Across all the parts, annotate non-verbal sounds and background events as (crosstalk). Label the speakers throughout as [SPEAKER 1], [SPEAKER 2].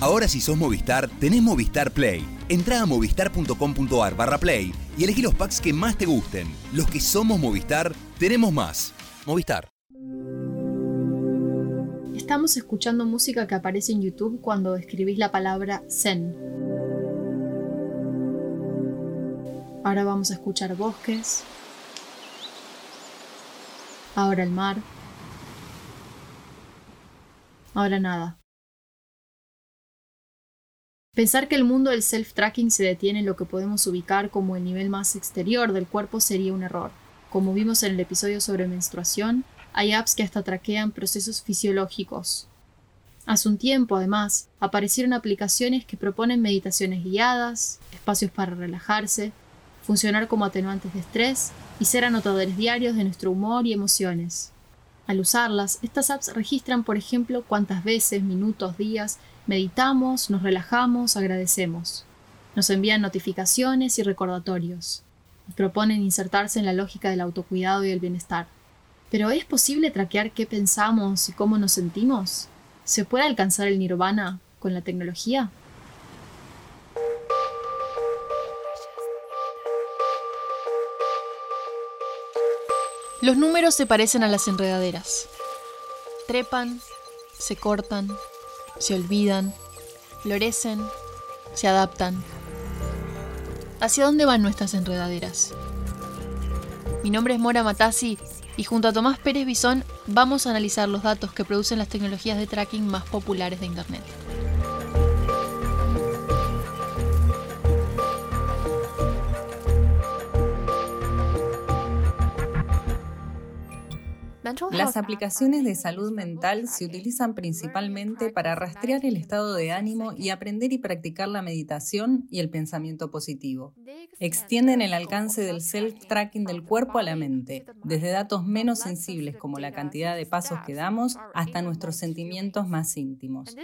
[SPEAKER 1] Ahora si sos Movistar, tenés Movistar Play. Entrá a movistar.com.ar barra play y elegí los packs que más te gusten. Los que somos Movistar, tenemos más. Movistar.
[SPEAKER 2] Estamos escuchando música que aparece en YouTube cuando escribís la palabra Zen. Ahora vamos a escuchar bosques. Ahora el mar. Ahora nada. Pensar que el mundo del self-tracking se detiene en lo que podemos ubicar como el nivel más exterior del cuerpo sería un error. Como vimos en el episodio sobre menstruación, hay apps que hasta traquean procesos fisiológicos. Hace un tiempo, además, aparecieron aplicaciones que proponen meditaciones guiadas, espacios para relajarse, funcionar como atenuantes de estrés y ser anotadores diarios de nuestro humor y emociones. Al usarlas, estas apps registran, por ejemplo, cuántas veces, minutos, días Meditamos, nos relajamos, agradecemos. Nos envían notificaciones y recordatorios. Nos proponen insertarse en la lógica del autocuidado y el bienestar. Pero ¿es posible traquear qué pensamos y cómo nos sentimos? ¿Se puede alcanzar el nirvana con la tecnología? Los números se parecen a las enredaderas. Trepan, se cortan, se olvidan, florecen, se adaptan. ¿Hacia dónde van nuestras enredaderas? Mi nombre es Mora Matassi y junto a Tomás Pérez Bisón vamos a analizar los datos que producen las tecnologías de tracking más populares de Internet.
[SPEAKER 3] Las aplicaciones de salud mental se utilizan principalmente para rastrear el estado de ánimo y aprender y practicar la meditación y el pensamiento positivo. Extienden el alcance del self-tracking del cuerpo a la mente, desde datos menos sensibles como la cantidad de pasos que damos hasta nuestros sentimientos más íntimos.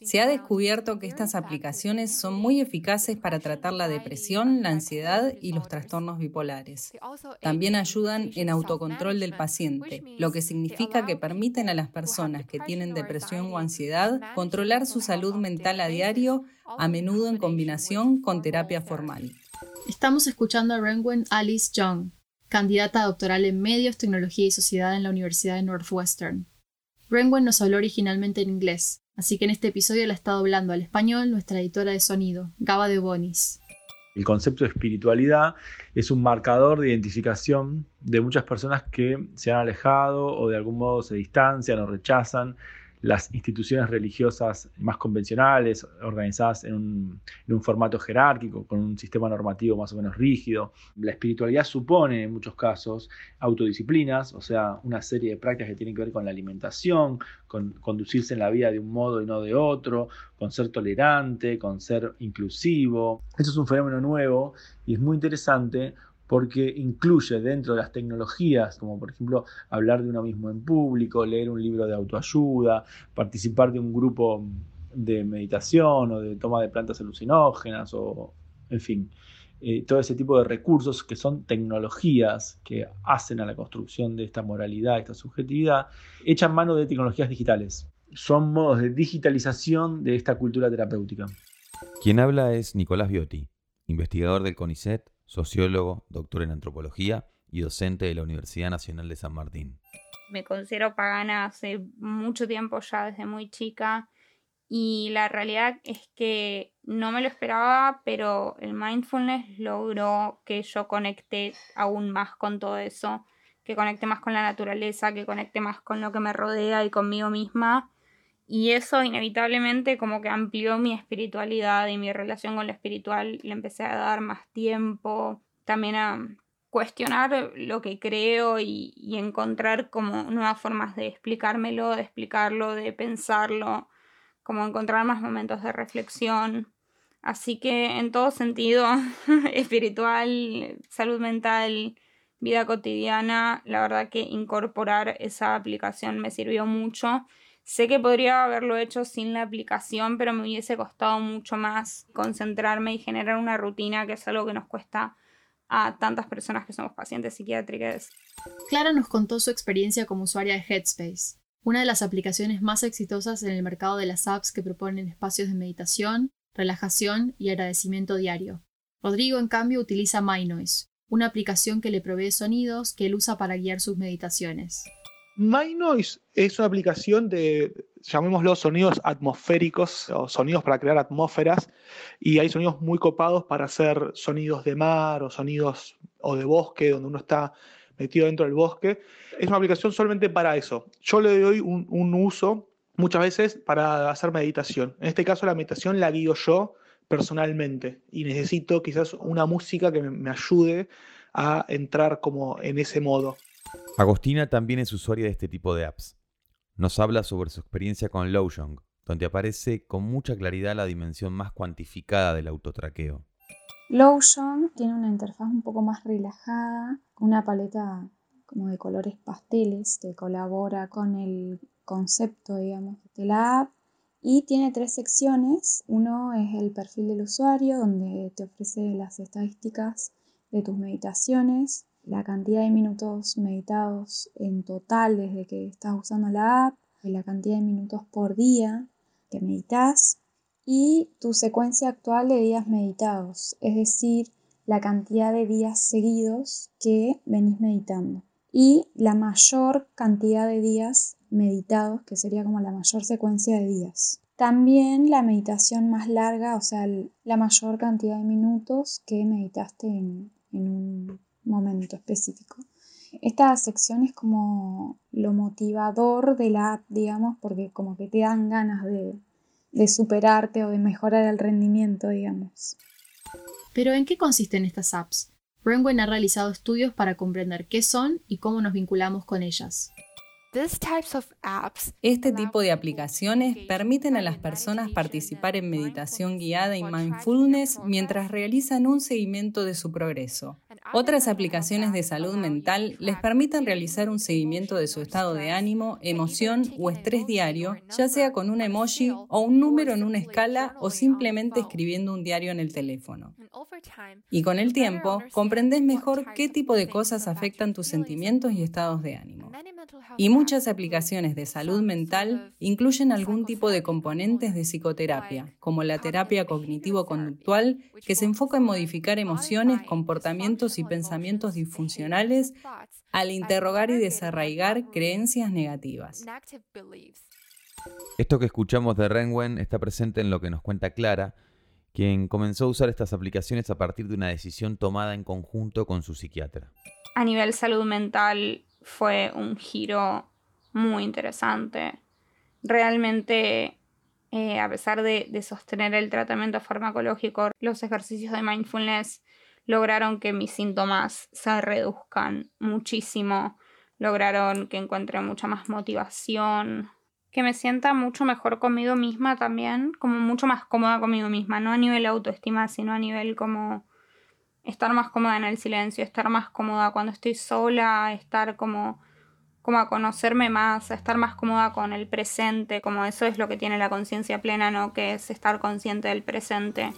[SPEAKER 3] Se ha descubierto que estas aplicaciones son muy eficaces para tratar la depresión, la ansiedad y los trastornos bipolares. También ayudan en autocontrol del paciente, lo que significa que permiten a las personas que tienen depresión o ansiedad controlar su salud mental a diario, a menudo en combinación con terapia formal.
[SPEAKER 2] Estamos escuchando a Renwen Alice Young, candidata doctoral en Medios, Tecnología y Sociedad en la Universidad de Northwestern. Renwen nos habló originalmente en inglés, así que en este episodio la está doblando al español nuestra editora de sonido, Gaba de Bonis.
[SPEAKER 4] El concepto de espiritualidad es un marcador de identificación de muchas personas que se han alejado o de algún modo se distancian o rechazan las instituciones religiosas más convencionales, organizadas en un, formato jerárquico, con un sistema normativo más o menos rígido. La espiritualidad supone, en muchos casos, autodisciplinas, o sea, una serie de prácticas que tienen que ver con la alimentación, con conducirse en la vida de un modo y no de otro, con ser tolerante, con ser inclusivo. Eso es un fenómeno nuevo y es muy interesante porque incluye dentro de las tecnologías, como por ejemplo hablar de uno mismo en público, leer un libro de autoayuda, participar de un grupo de meditación o de toma de plantas alucinógenas o, en fin, eh, todo ese tipo de recursos que son tecnologías que hacen a la construcción de esta moralidad, esta subjetividad, echan mano de tecnologías digitales. Son modos de digitalización de esta cultura terapéutica.
[SPEAKER 5] Quien habla es Nicolás Biotti, investigador del CONICET sociólogo, doctor en antropología y docente de la Universidad Nacional de San Martín.
[SPEAKER 6] Me considero pagana hace mucho tiempo ya, desde muy chica, y la realidad es que no me lo esperaba, pero el mindfulness logró que yo conecte aún más con todo eso, que conecte más con la naturaleza, que conecte más con lo que me rodea y conmigo misma. Y eso inevitablemente como que amplió mi espiritualidad y mi relación con lo espiritual. Le empecé a dar más tiempo, también a cuestionar lo que creo y, encontrar como nuevas formas de explicármelo, de explicarlo, de pensarlo, como encontrar más momentos de reflexión. Así que en todo sentido, (laughs) espiritual, salud mental, vida cotidiana, la verdad que incorporar esa aplicación me sirvió mucho Sé que podría haberlo hecho sin la aplicación, pero me hubiese costado mucho más concentrarme y generar una rutina, que es algo que nos cuesta a tantas personas que somos pacientes psiquiátricas.
[SPEAKER 2] Clara nos contó su experiencia como usuaria de Headspace. una de las aplicaciones más exitosas en el mercado de las apps que proponen espacios de meditación, relajación y agradecimiento diario. Rodrigo, en cambio, utiliza MyNoise, una aplicación que le provee sonidos que él usa para guiar sus meditaciones.
[SPEAKER 7] MyNoise es una aplicación de, llamémoslo, sonidos atmosféricos o sonidos para crear atmósferas y hay sonidos muy copados para hacer sonidos de mar o sonidos o de bosque, donde uno está metido dentro del bosque. Es una aplicación solamente para eso. Yo le doy un, un uso muchas veces para hacer meditación. En este caso la meditación la guío yo personalmente y necesito quizás una música que me, ayude a entrar como en ese modo.
[SPEAKER 5] Agostina también es usuaria de este tipo de apps. Nos habla sobre su experiencia con Lowjong, donde aparece con mucha claridad la dimensión más cuantificada del autotraqueo.
[SPEAKER 8] Lowjong tiene una interfaz un poco más relajada, una paleta como de colores pasteles que colabora con el concepto, digamos, de la app y tiene tres secciones. Uno es el perfil del usuario, donde te ofrece las estadísticas de tus meditaciones, la cantidad de minutos meditados en total desde que estás usando la app, la cantidad de minutos por día que meditas y tu secuencia actual de días meditados, es decir, la cantidad de días seguidos que venís meditando y la mayor cantidad de días meditados, que sería como la mayor secuencia de días. También la meditación más larga, o sea, la mayor cantidad de minutos que meditaste en, un momento específico. Esta sección es como lo motivador de la app, digamos, porque como que te dan ganas de, de superarte o de mejorar el rendimiento, digamos.
[SPEAKER 2] Pero ¿en qué consisten estas apps? Brenwen ha realizado estudios para comprender qué son y cómo nos vinculamos con ellas.
[SPEAKER 3] Este tipo de aplicaciones permiten a las personas participar en meditación guiada y mindfulness mientras realizan un seguimiento de su progreso. Otras aplicaciones de salud mental les permiten realizar un seguimiento de su estado de ánimo, emoción o estrés diario, ya sea con un emoji o un número en una escala o simplemente escribiendo un diario en el teléfono. Y con el tiempo, comprendes mejor qué tipo de cosas afectan tus sentimientos y estados de ánimo. Y muchas aplicaciones de salud mental incluyen algún tipo de componentes de psicoterapia, como la terapia cognitivo-conductual, que se enfoca en modificar emociones, comportamientos y pensamientos disfuncionales al interrogar y desarraigar creencias negativas.
[SPEAKER 5] Esto que escuchamos de Renwen está presente en lo que nos cuenta Clara, quien comenzó a usar estas aplicaciones a partir de una decisión tomada en conjunto con su psiquiatra.
[SPEAKER 6] A nivel salud mental fue un giro muy interesante. Realmente, eh, a pesar de, de sostener el tratamiento farmacológico, los ejercicios de mindfulness lograron que mis síntomas se reduzcan muchísimo, lograron que encuentre mucha más motivación, que me sienta mucho mejor conmigo misma también, como mucho más cómoda conmigo misma, no a nivel autoestima, sino a nivel como estar más cómoda en el silencio, estar más cómoda cuando estoy sola, estar como como a conocerme más, estar más cómoda con el presente, como eso es lo que tiene la conciencia plena, ¿no? Que es estar consciente del presente.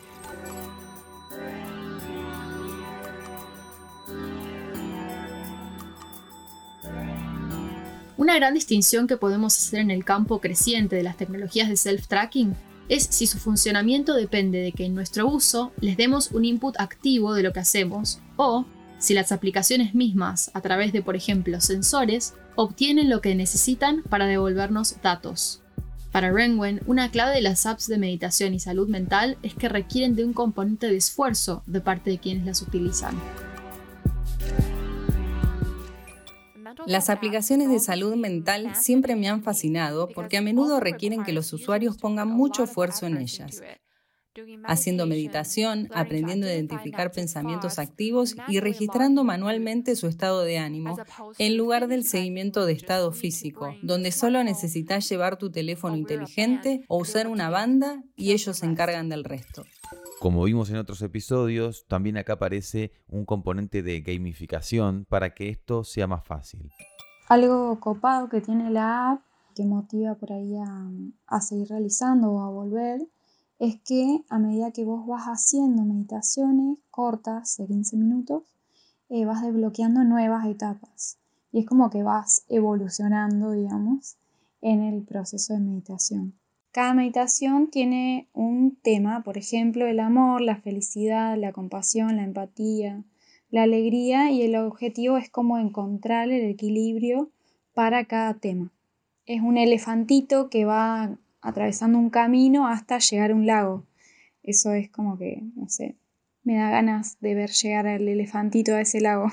[SPEAKER 2] Una gran distinción que podemos hacer en el campo creciente de las tecnologías de self-tracking es si su funcionamiento depende de que en nuestro uso les demos un input activo de lo que hacemos o si las aplicaciones mismas, a través de por ejemplo sensores, obtienen lo que necesitan para devolvernos datos. Para Renwen, una clave de las apps de meditación y salud mental es que requieren de un componente de esfuerzo de parte de quienes las utilizan.
[SPEAKER 3] Las aplicaciones de salud mental siempre me han fascinado porque a menudo requieren que los usuarios pongan mucho esfuerzo en ellas haciendo meditación, aprendiendo a identificar pensamientos activos y registrando manualmente su estado de ánimo, en lugar del seguimiento de estado físico, donde solo necesitas llevar tu teléfono inteligente o usar una banda y ellos se encargan del resto.
[SPEAKER 5] Como vimos en otros episodios, también acá aparece un componente de gamificación para que esto sea más fácil.
[SPEAKER 8] Algo copado que tiene la app que motiva por ahí a, seguir realizando o a volver es que a medida que vos vas haciendo meditaciones cortas de 15 minutos, eh, vas desbloqueando nuevas etapas. Y es como que vas evolucionando, digamos, en el proceso de meditación. Cada meditación tiene un tema, por ejemplo, el amor, la felicidad, la compasión, la empatía, la alegría y el objetivo es como encontrar el equilibrio para cada tema. Es un elefantito que va atravesando un camino hasta llegar a un lago. Eso es como que, no sé, me da ganas de ver llegar al elefantito a ese lago.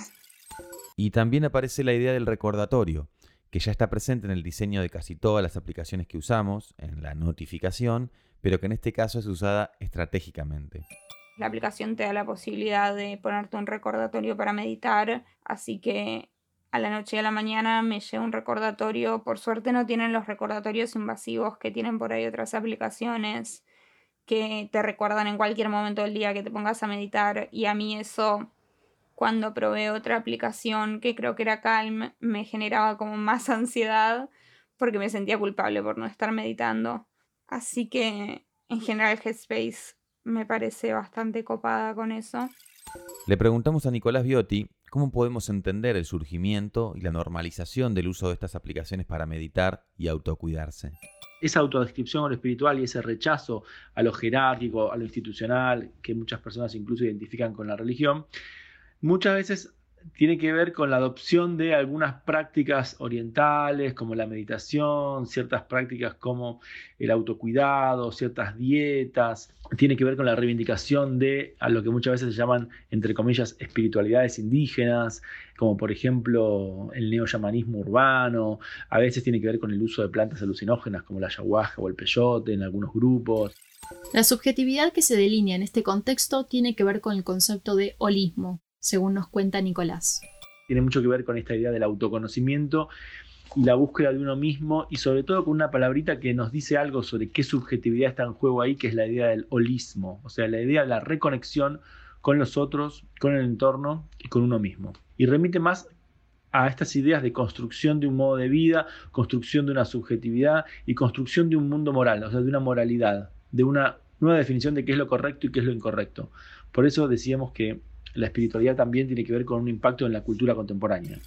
[SPEAKER 5] Y también aparece la idea del recordatorio, que ya está presente en el diseño de casi todas las aplicaciones que usamos, en la notificación, pero que en este caso es usada estratégicamente.
[SPEAKER 6] La aplicación te da la posibilidad de ponerte un recordatorio para meditar, así que a la noche y a la mañana me llega un recordatorio. Por suerte no tienen los recordatorios invasivos que tienen por ahí otras aplicaciones que te recuerdan en cualquier momento del día que te pongas a meditar y a mí eso cuando probé otra aplicación que creo que era Calm, me generaba como más (laughs) ansiedad porque me sentía culpable por no estar meditando. Así que en general Headspace me parece bastante copada con eso.
[SPEAKER 5] Le preguntamos a Nicolás Biotti cómo podemos entender el surgimiento y la normalización del uso de estas aplicaciones para meditar y autocuidarse.
[SPEAKER 4] Esa autodescripción a lo espiritual y ese rechazo a lo jerárquico, a lo institucional, que muchas personas incluso identifican con la religión, muchas veces tiene que ver con la adopción de algunas prácticas orientales como la meditación, ciertas prácticas como el autocuidado, ciertas dietas, tiene que ver con la reivindicación de a lo que muchas veces se llaman, entre comillas, espiritualidades indígenas, como por ejemplo el neoyamanismo urbano, a veces tiene que ver con el uso de plantas alucinógenas como la ayahuasca o el peyote en algunos grupos.
[SPEAKER 2] La subjetividad que se delinea en este contexto tiene que ver con el concepto de holismo, según nos cuenta Nicolás.
[SPEAKER 4] Tiene mucho que ver con esta idea del autoconocimiento y la búsqueda de uno mismo y sobre todo con una palabrita que nos dice algo sobre qué subjetividad está en juego ahí, que es la idea del holismo, o sea, la idea de la reconexión con los otros, con el entorno y con uno mismo. Y remite más a estas ideas de construcción de un modo de vida, construcción de una subjetividad y construcción de un mundo moral, o sea, de una moralidad, de una nueva definición de qué es lo correcto y qué es lo incorrecto. Por eso decíamos que la espiritualidad también tiene que ver con un impacto en la cultura contemporánea.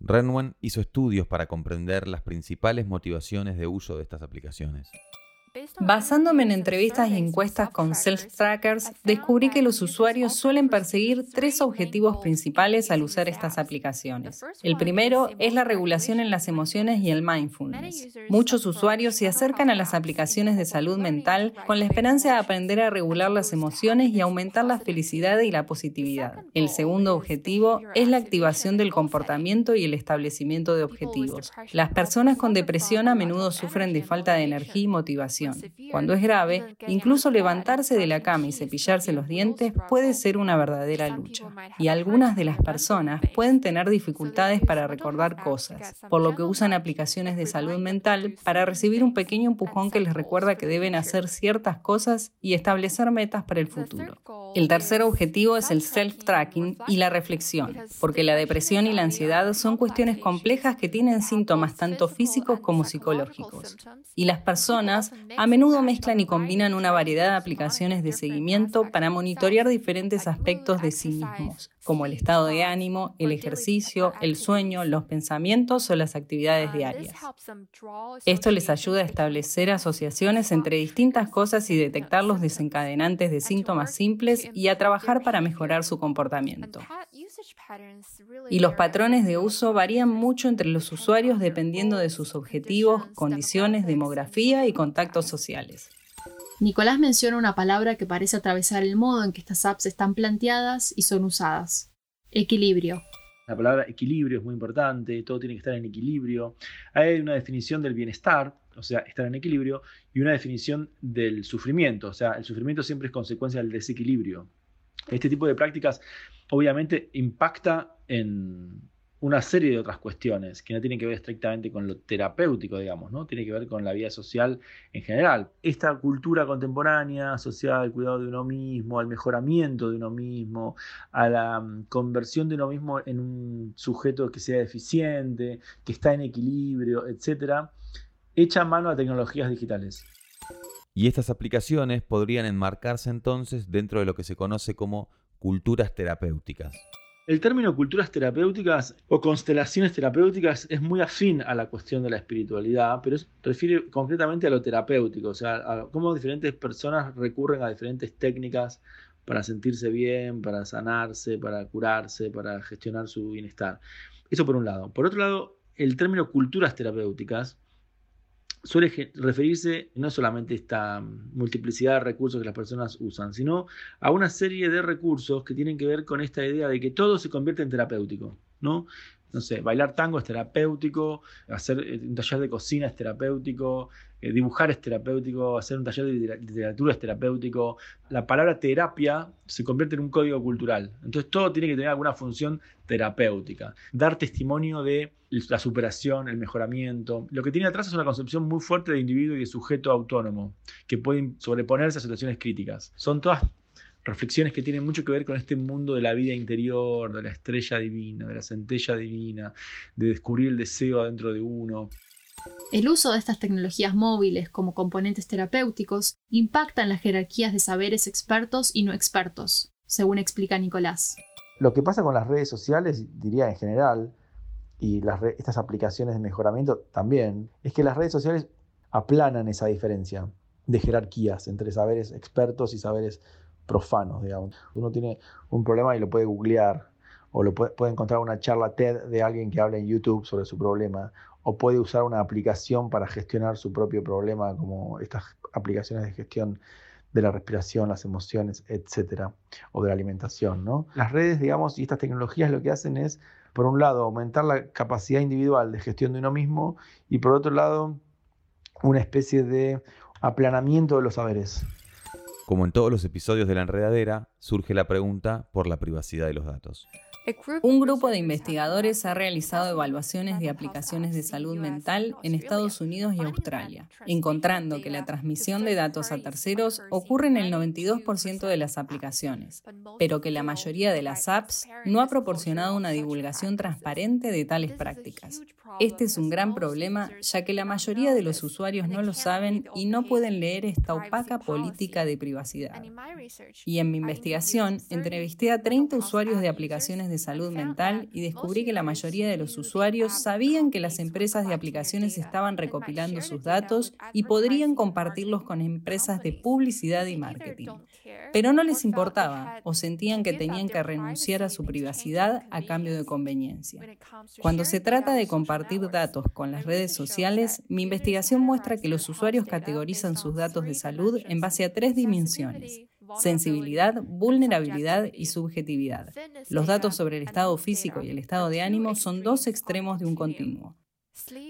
[SPEAKER 5] Renwen hizo estudios para comprender las principales motivaciones de uso de estas aplicaciones.
[SPEAKER 3] Basándome en entrevistas y encuestas con self-trackers, descubrí que los usuarios suelen perseguir tres objetivos principales al usar estas aplicaciones. El primero es la regulación en las emociones y el mindfulness. Muchos usuarios se acercan a las aplicaciones de salud mental con la esperanza de aprender a regular las emociones y aumentar la felicidad y la positividad. El segundo objetivo es la activación del comportamiento y el establecimiento de objetivos. Las personas con depresión a menudo sufren de falta de energía y motivación cuando es grave, incluso levantarse de la cama y cepillarse los dientes puede ser una verdadera lucha. Y algunas de las personas pueden tener dificultades para recordar cosas, por lo que usan aplicaciones de salud mental para recibir un pequeño empujón que les recuerda que deben hacer ciertas cosas y establecer metas para el futuro. El tercer objetivo es el self-tracking y la reflexión, porque la depresión y la ansiedad son cuestiones complejas que tienen síntomas tanto físicos como psicológicos. Y las personas a menudo mezclan y combinan una variedad de aplicaciones de seguimiento para monitorear diferentes aspectos de sí mismos, como el estado de ánimo, el ejercicio, el sueño, los pensamientos o las actividades diarias. Esto les ayuda a establecer asociaciones entre distintas cosas y detectar los desencadenantes de síntomas simples y a trabajar para mejorar su comportamiento. Y los patrones de uso varían mucho entre los usuarios dependiendo de sus objetivos, condiciones, demografía y contactos sociales.
[SPEAKER 2] Nicolás menciona una palabra que parece atravesar el modo en que estas apps están planteadas y son usadas. Equilibrio.
[SPEAKER 4] La palabra equilibrio es muy importante, todo tiene que estar en equilibrio. Hay una definición del bienestar, o sea, estar en equilibrio, y una definición del sufrimiento, o sea, el sufrimiento siempre es consecuencia del desequilibrio. Este tipo de prácticas obviamente impacta en una serie de otras cuestiones que no tienen que ver estrictamente con lo terapéutico, digamos, ¿no? Tiene que ver con la vida social en general. Esta cultura contemporánea asociada al cuidado de uno mismo, al mejoramiento de uno mismo, a la mm, conversión de uno mismo en un sujeto que sea eficiente, que está en equilibrio, etcétera, echa mano a tecnologías digitales.
[SPEAKER 5] Y estas aplicaciones podrían enmarcarse entonces dentro de lo que se conoce como culturas terapéuticas.
[SPEAKER 4] El término culturas terapéuticas o constelaciones terapéuticas es muy afín a la cuestión de la espiritualidad, pero refiere concretamente a lo terapéutico, o sea, a cómo diferentes personas recurren a diferentes técnicas para sentirse bien, para sanarse, para curarse, para gestionar su bienestar. Eso por un lado. Por otro lado, el término culturas terapéuticas suele referirse no solamente a esta multiplicidad de recursos que las personas usan, sino a una serie de recursos que tienen que ver con esta idea de que todo se convierte en terapéutico, ¿no? No sé, bailar tango es terapéutico, hacer eh, un taller de cocina es terapéutico, eh, dibujar es terapéutico, hacer un taller de literatura es terapéutico. La palabra terapia se convierte en un código cultural. Entonces todo tiene que tener alguna función terapéutica. Dar testimonio de la superación, el mejoramiento. Lo que tiene atrás es una concepción muy fuerte de individuo y de sujeto autónomo, que pueden sobreponerse a situaciones críticas. Son todas reflexiones que tienen mucho que ver con este mundo de la vida interior, de la estrella divina, de la centella divina, de descubrir el deseo adentro de uno.
[SPEAKER 2] El uso de estas tecnologías móviles como componentes terapéuticos impacta en las jerarquías de saberes expertos y no expertos, según explica Nicolás.
[SPEAKER 9] Lo que pasa con las redes sociales, diría en general, y estas aplicaciones de mejoramiento también, es que las redes sociales aplanan esa diferencia de jerarquías entre saberes expertos y saberes profanos, digamos. Uno tiene un problema y lo puede googlear, o lo puede, puede encontrar una charla TED de alguien que habla en YouTube sobre su problema, o puede usar una aplicación para gestionar su propio problema, como estas aplicaciones de gestión de la respiración, las emociones, etcétera, o de la alimentación. ¿no? Las redes, digamos, y estas tecnologías lo que hacen es, por un lado, aumentar la capacidad individual de gestión de uno mismo y por otro lado, una especie de aplanamiento de los saberes.
[SPEAKER 5] Como en todos los episodios de la enredadera, surge la pregunta por la privacidad de los datos.
[SPEAKER 3] Un grupo de investigadores ha realizado evaluaciones de aplicaciones de salud mental en Estados Unidos y Australia, encontrando que la transmisión de datos a terceros ocurre en el 92% de las aplicaciones, pero que la mayoría de las apps no ha proporcionado una divulgación transparente de tales prácticas. Este es un gran problema ya que la mayoría de los usuarios no lo saben y no pueden leer esta opaca política de privacidad. Y en mi investigación entrevisté a 30 usuarios de aplicaciones de salud mental y descubrí que la mayoría de los usuarios sabían que las empresas de aplicaciones estaban recopilando sus datos y podrían compartirlos con empresas de publicidad y marketing. Pero no les importaba o sentían que tenían que renunciar a su privacidad a cambio de conveniencia. Cuando se trata de compartir datos con las redes sociales, mi investigación muestra que los usuarios categorizan sus datos de salud en base a tres dimensiones sensibilidad, vulnerabilidad y subjetividad. Los datos sobre el estado físico y el estado de ánimo son dos extremos de un continuo.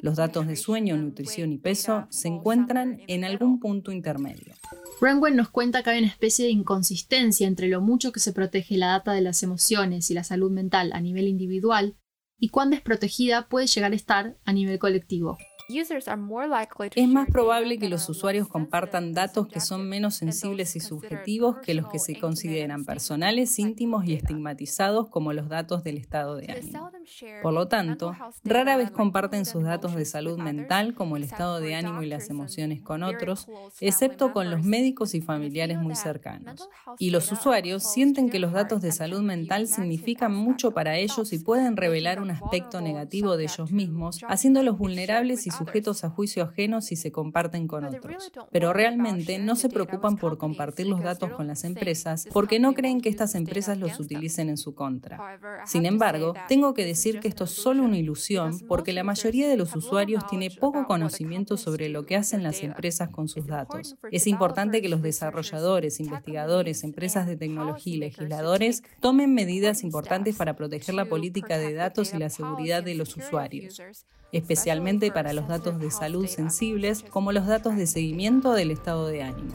[SPEAKER 3] Los datos de sueño, nutrición y peso se encuentran en algún punto intermedio.
[SPEAKER 2] Renwen nos cuenta que hay una especie de inconsistencia entre lo mucho que se protege la data de las emociones y la salud mental a nivel individual y cuán desprotegida puede llegar a estar a nivel colectivo.
[SPEAKER 3] Es más probable que los usuarios compartan datos que son menos sensibles y subjetivos que los que se consideran personales, íntimos y estigmatizados como los datos del estado de ánimo. Por lo tanto, rara vez comparten sus datos de salud mental como el estado de ánimo y las emociones con otros, excepto con los médicos y familiares muy cercanos. Y los usuarios sienten que los datos de salud mental significan mucho para ellos y pueden revelar un aspecto negativo de ellos mismos, haciéndolos vulnerables y sujetos a juicio ajeno si se comparten con otros. Pero realmente no se preocupan por compartir los datos con las empresas porque no creen que estas empresas los utilicen en su contra. Sin embargo, tengo que decir que esto es solo una ilusión porque la mayoría de los usuarios tiene poco conocimiento sobre lo que hacen las empresas con sus datos. Es importante que los desarrolladores, investigadores, empresas de tecnología y legisladores tomen medidas importantes para proteger la política de datos y la seguridad de los usuarios especialmente para los datos de salud sensibles como los datos de seguimiento del estado de ánimo.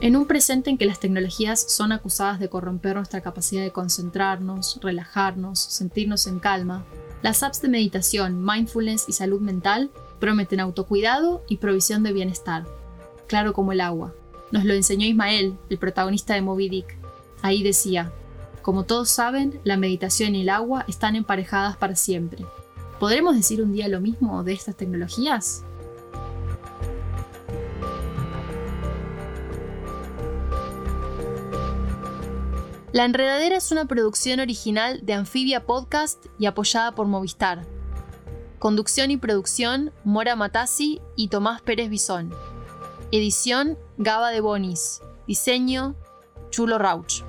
[SPEAKER 2] En un presente en que las tecnologías son acusadas de corromper nuestra capacidad de concentrarnos, relajarnos, sentirnos en calma, las apps de meditación, mindfulness y salud mental prometen autocuidado y provisión de bienestar, claro como el agua. Nos lo enseñó Ismael, el protagonista de Moby Dick. Ahí decía, como todos saben, la meditación y el agua están emparejadas para siempre. ¿Podremos decir un día lo mismo de estas tecnologías? La Enredadera es una producción original de Anfibia Podcast y apoyada por Movistar. Conducción y producción, Mora Matasi y Tomás Pérez Bisón. Edición, Gaba de Bonis. Diseño, Chulo Rauch.